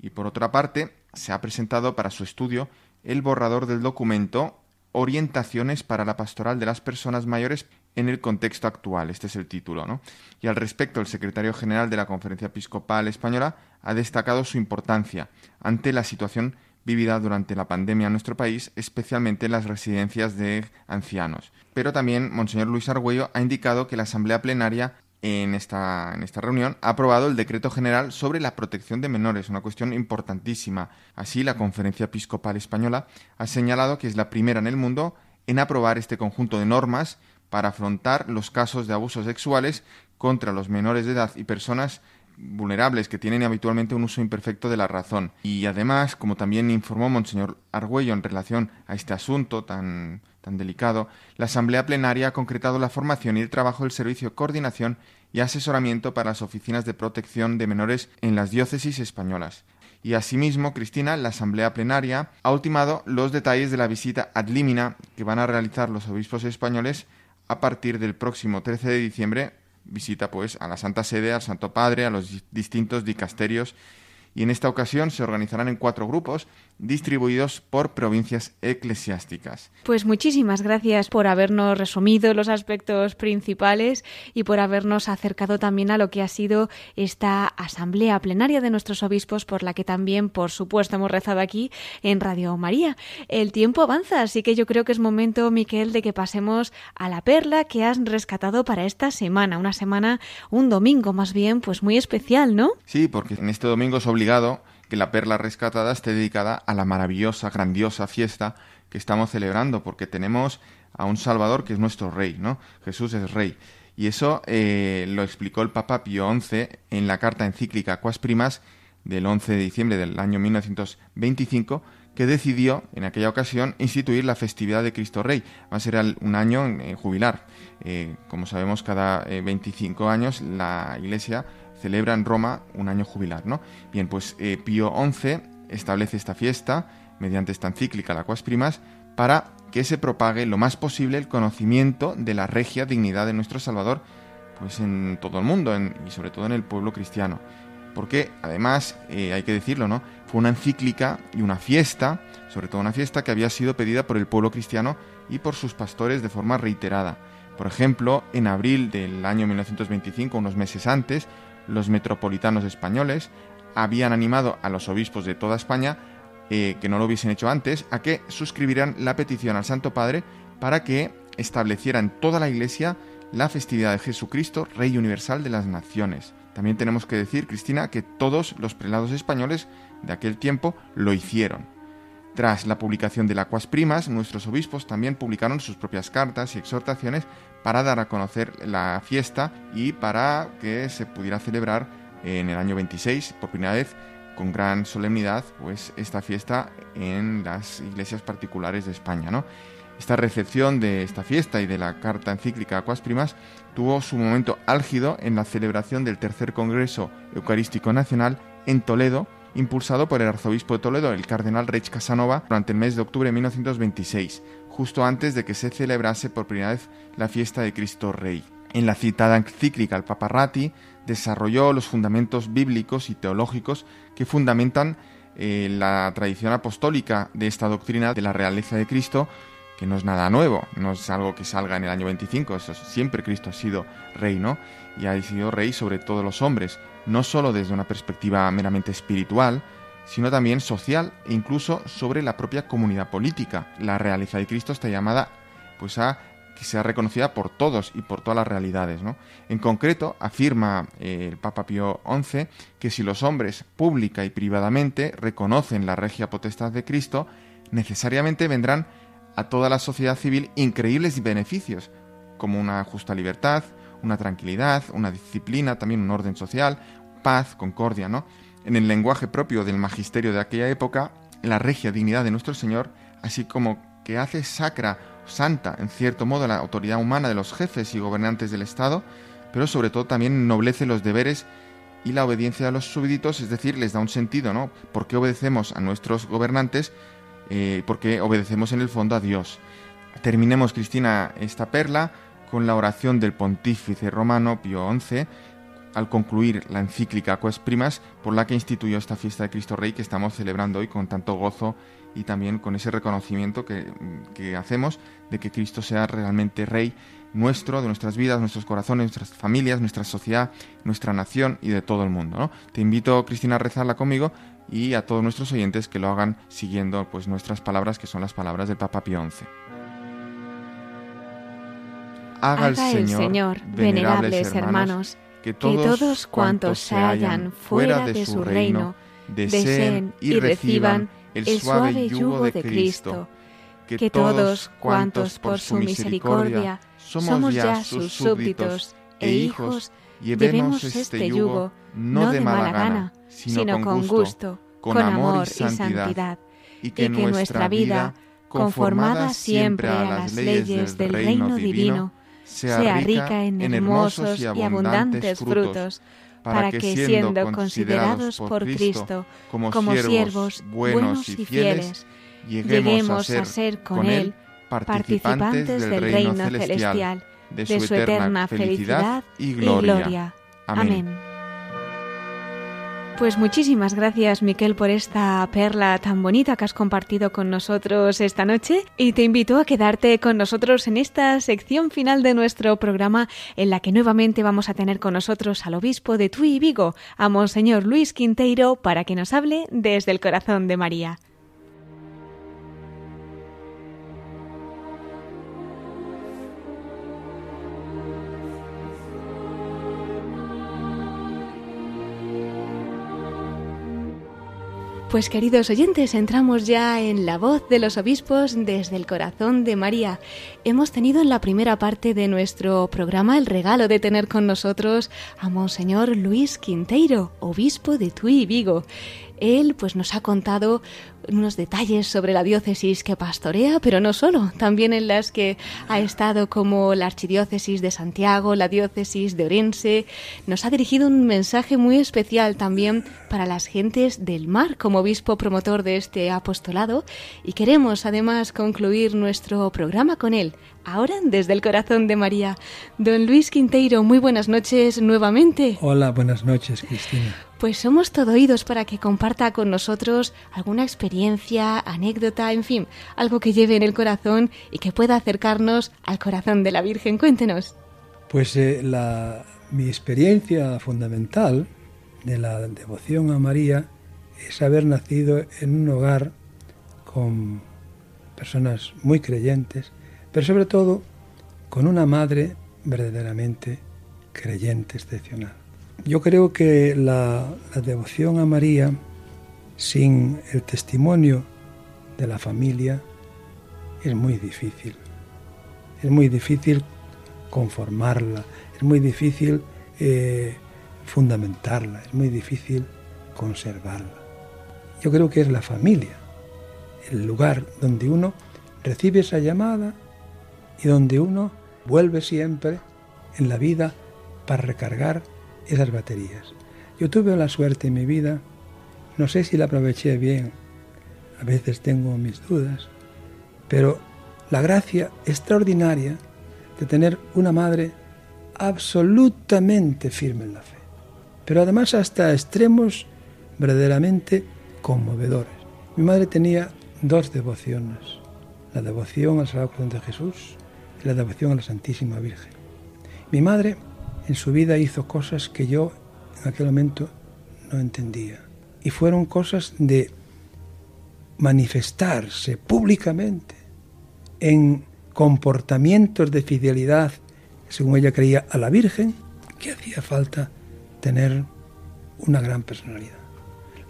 Y por otra parte, se ha presentado para su estudio el borrador del documento Orientaciones para la pastoral de las personas mayores en el contexto actual. Este es el título, ¿no? Y al respecto, el secretario general de la Conferencia Episcopal Española ha destacado su importancia ante la situación vivida durante la pandemia en nuestro país, especialmente en las residencias de ancianos. Pero también Monseñor Luis Argüello ha indicado que la Asamblea Plenaria en esta, en esta reunión ha aprobado el decreto general sobre la protección de menores, una cuestión importantísima. Así, la Conferencia Episcopal Española ha señalado que es la primera en el mundo en aprobar este conjunto de normas para afrontar los casos de abusos sexuales contra los menores de edad y personas vulnerables que tienen habitualmente un uso imperfecto de la razón. Y además, como también informó Monseñor Argüello en relación a este asunto tan, tan delicado, la Asamblea Plenaria ha concretado la formación y el trabajo del Servicio de Coordinación y Asesoramiento para las Oficinas de Protección de Menores en las diócesis españolas. Y asimismo, Cristina, la Asamblea Plenaria ha ultimado los detalles de la visita ad limina que van a realizar los obispos españoles a partir del próximo 13 de diciembre visita pues a la Santa Sede, al Santo Padre, a los distintos dicasterios y en esta ocasión se organizarán en cuatro grupos distribuidos por provincias eclesiásticas. Pues muchísimas gracias por habernos resumido los aspectos principales y por habernos acercado también a lo que ha sido esta asamblea plenaria de nuestros obispos por la que también, por supuesto, hemos rezado aquí en Radio María. El tiempo avanza, así que yo creo que es momento, Miquel, de que pasemos a la perla que has rescatado para esta semana, una semana, un domingo más bien, pues muy especial, ¿no? Sí, porque en este domingo es que la perla rescatada esté dedicada a la maravillosa, grandiosa fiesta que estamos celebrando, porque tenemos a un Salvador que es nuestro Rey, ¿no? Jesús es Rey. Y eso eh, lo explicó el Papa Pío XI en la carta encíclica Quas Primas del 11 de diciembre del año 1925, que decidió en aquella ocasión instituir la festividad de Cristo Rey. Va a ser un año eh, jubilar. Eh, como sabemos, cada 25 años la Iglesia celebra en Roma un año jubilar, ¿no? Bien, pues eh, Pío XI establece esta fiesta mediante esta encíclica, la Quas Primas, para que se propague lo más posible el conocimiento de la regia dignidad de nuestro Salvador, pues en todo el mundo y sobre todo en el pueblo cristiano. Porque además, eh, hay que decirlo, ¿no? Fue una encíclica y una fiesta, sobre todo una fiesta que había sido pedida por el pueblo cristiano y por sus pastores de forma reiterada. Por ejemplo, en abril del año 1925, unos meses antes, los metropolitanos españoles habían animado a los obispos de toda España, eh, que no lo hubiesen hecho antes, a que suscribieran la petición al Santo Padre para que estableciera en toda la Iglesia la festividad de Jesucristo, Rey Universal de las Naciones. También tenemos que decir, Cristina, que todos los prelados españoles de aquel tiempo lo hicieron. Tras la publicación de la Quas Primas, nuestros obispos también publicaron sus propias cartas y exhortaciones para dar a conocer la fiesta y para que se pudiera celebrar en el año 26 por primera vez con gran solemnidad pues esta fiesta en las iglesias particulares de España, ¿no? Esta recepción de esta fiesta y de la carta encíclica Aquas Primas tuvo su momento álgido en la celebración del tercer Congreso Eucarístico Nacional en Toledo, impulsado por el arzobispo de Toledo, el cardenal Reich Casanova, durante el mes de octubre de 1926 justo antes de que se celebrase por primera vez la fiesta de Cristo Rey. En la citada encíclica el Papa Ratti desarrolló los fundamentos bíblicos y teológicos que fundamentan eh, la tradición apostólica de esta doctrina de la realeza de Cristo, que no es nada nuevo, no es algo que salga en el año 25, eso siempre Cristo ha sido rey, ¿no? Y ha sido rey sobre todos los hombres, no solo desde una perspectiva meramente espiritual, sino también social e incluso sobre la propia comunidad política. La realeza de Cristo está llamada pues a que sea reconocida por todos y por todas las realidades. ¿no? En concreto, afirma eh, el Papa Pío XI que si los hombres pública y privadamente reconocen la regia potestad de Cristo, necesariamente vendrán a toda la sociedad civil increíbles beneficios, como una justa libertad, una tranquilidad, una disciplina, también un orden social, paz, concordia, ¿no? en el lenguaje propio del magisterio de aquella época, la regia dignidad de nuestro Señor, así como que hace sacra santa, en cierto modo, la autoridad humana de los jefes y gobernantes del Estado, pero sobre todo también ennoblece los deberes y la obediencia de los súbditos, es decir, les da un sentido, ¿no? ¿Por qué obedecemos a nuestros gobernantes? Eh, porque obedecemos en el fondo a Dios. Terminemos, Cristina, esta perla con la oración del pontífice romano Pío XI al concluir la encíclica Quas Primas por la que instituyó esta fiesta de Cristo Rey que estamos celebrando hoy con tanto gozo y también con ese reconocimiento que, que hacemos de que Cristo sea realmente Rey nuestro, de nuestras vidas, nuestros corazones, nuestras familias, nuestra sociedad, nuestra nación y de todo el mundo. Te invito, Cristina, a rezarla conmigo y a todos nuestros oyentes que lo hagan siguiendo pues, nuestras palabras, que son las palabras del Papa Pío XI. Haga, el Señor, venerables hermanos, que todos, cuantos se hallan fuera de su reino deseen y reciban el suave yugo de Cristo, que todos cuantos por su misericordia somos ya sus súbditos e, e hijos, llevemos este, este yugo no de mala gana, sino con gusto, con amor y santidad, y que nuestra vida, conformada siempre a las leyes del reino divino, sea rica en hermosos y abundantes frutos, para que siendo considerados por Cristo como siervos buenos y fieles, lleguemos a ser con Él participantes del reino celestial, de su eterna felicidad y gloria. Amén. Pues muchísimas gracias, Miquel, por esta perla tan bonita que has compartido con nosotros esta noche y te invito a quedarte con nosotros en esta sección final de nuestro programa en la que nuevamente vamos a tener con nosotros al obispo de Tui y Vigo, a Monseñor Luis Quinteiro, para que nos hable desde el corazón de María. Pues queridos oyentes, entramos ya en la voz de los obispos desde el corazón de María. Hemos tenido en la primera parte de nuestro programa el regalo de tener con nosotros a Monseñor Luis Quinteiro, obispo de Tui y Vigo. Él pues nos ha contado unos detalles sobre la diócesis que pastorea, pero no solo, también en las que ha estado como la Archidiócesis de Santiago, la Diócesis de Orense. Nos ha dirigido un mensaje muy especial también para las gentes del mar como obispo promotor de este apostolado y queremos además concluir nuestro programa con él. Ahora desde el corazón de María. Don Luis Quinteiro, muy buenas noches nuevamente. Hola, buenas noches, Cristina. Pues somos todo oídos para que comparta con nosotros alguna experiencia, anécdota, en fin, algo que lleve en el corazón y que pueda acercarnos al corazón de la Virgen. Cuéntenos. Pues eh, la, mi experiencia fundamental de la devoción a María es haber nacido en un hogar con personas muy creyentes, pero sobre todo con una madre verdaderamente creyente excepcional. Yo creo que la, devoción a María, sin el testimonio de la familia, es muy difícil. Es muy difícil conformarla, es muy difícil eh, fundamentarla, es muy difícil conservarla. Yo creo que es la familia, el lugar donde uno recibe esa llamada y donde uno vuelve siempre en la vida para recargar esas baterías. Yo tuve la suerte en mi vida, no sé si la aproveché bien, a veces tengo mis dudas, pero la gracia extraordinaria de tener una madre absolutamente firme en la fe, pero además hasta extremos verdaderamente conmovedores. Mi madre tenía dos devociones, la devoción al Sagrado Corazón de Jesús la devoción a la Santísima Virgen. Mi madre en su vida hizo cosas que yo en aquel momento no entendía. Y fueron cosas de manifestarse públicamente en comportamientos de fidelidad, según ella creía, a la Virgen, que hacía falta tener una gran personalidad.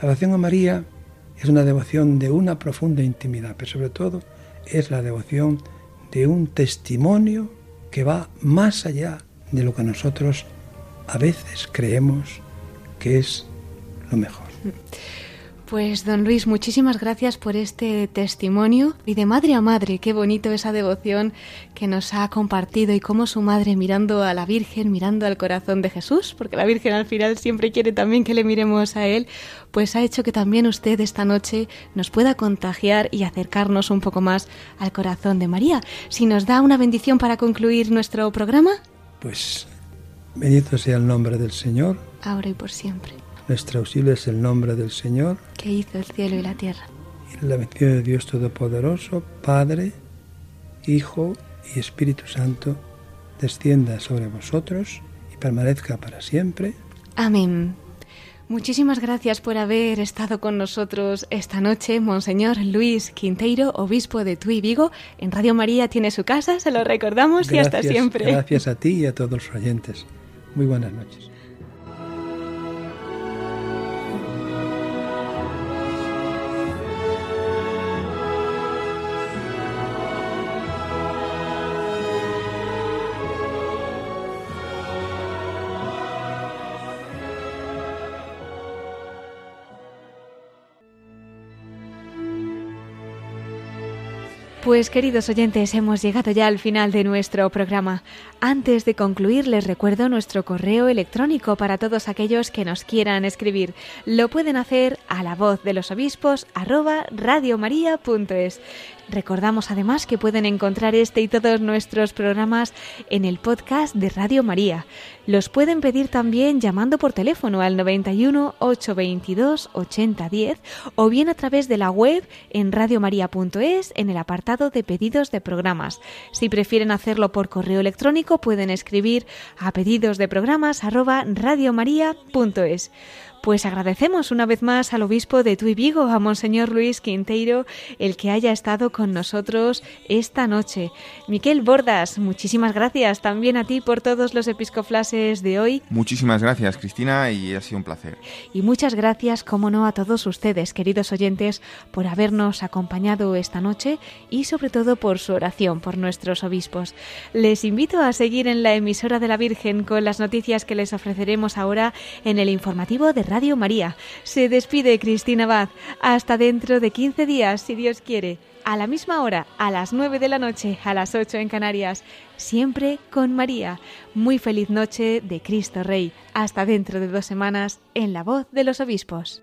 La devoción a María es una devoción de una profunda intimidad, pero sobre todo es la devoción de un testimonio que va más allá de lo que nosotros a veces creemos que es lo mejor. Pues don Luis, muchísimas gracias por este testimonio y de madre a madre, qué bonito esa devoción que nos ha compartido y cómo su madre mirando a la Virgen, mirando al corazón de Jesús, porque la Virgen al final siempre quiere también que le miremos a Él, pues ha hecho que también usted esta noche nos pueda contagiar y acercarnos un poco más al corazón de María. Si nos da una bendición para concluir nuestro programa. Pues bendito sea el nombre del Señor. Ahora y por siempre. Nuestro auxilio es el nombre del Señor. Que hizo el cielo y la tierra. Y la bendición de Dios Todopoderoso, Padre, Hijo y Espíritu Santo, descienda sobre vosotros y permanezca para siempre. Amén. Muchísimas gracias por haber estado con nosotros esta noche, Monseñor Luis Quinteiro, obispo de Tui Vigo. En Radio María tiene su casa, se lo recordamos y hasta siempre. Gracias a ti y a todos los oyentes. Muy buenas noches. Pues queridos oyentes, hemos llegado ya al final de nuestro programa. Antes de concluir, les recuerdo nuestro correo electrónico para todos aquellos que nos quieran escribir. Lo pueden hacer a la voz de los obispos arroba radiomaria.es. Recordamos además que pueden encontrar este y todos nuestros programas en el podcast de Radio María. Los pueden pedir también llamando por teléfono al 91 822 8010 o bien a través de la web en radiomaria.es en el apartado de pedidos de programas. Si prefieren hacerlo por correo electrónico pueden escribir a pedidos de programas. Pues agradecemos una vez más al obispo de Tui Vigo, a Monseñor Luis Quinteiro, el que haya estado con nosotros esta noche. Miquel Bordas, muchísimas gracias también a ti por todos los episcoflases de hoy. Muchísimas gracias, Cristina, y ha sido un placer. Y muchas gracias, como no, a todos ustedes, queridos oyentes, por habernos acompañado esta noche y sobre todo por su oración por nuestros obispos. Les invito a seguir en la emisora de la Virgen con las noticias que les ofreceremos ahora en el informativo de Radio María. Se despide Cristina Abad. Hasta dentro de 15 días, si Dios quiere. A la misma hora, a las 9 de la noche, a las 8 en Canarias. Siempre con María. Muy feliz noche de Cristo Rey. Hasta dentro de dos semanas en la voz de los obispos.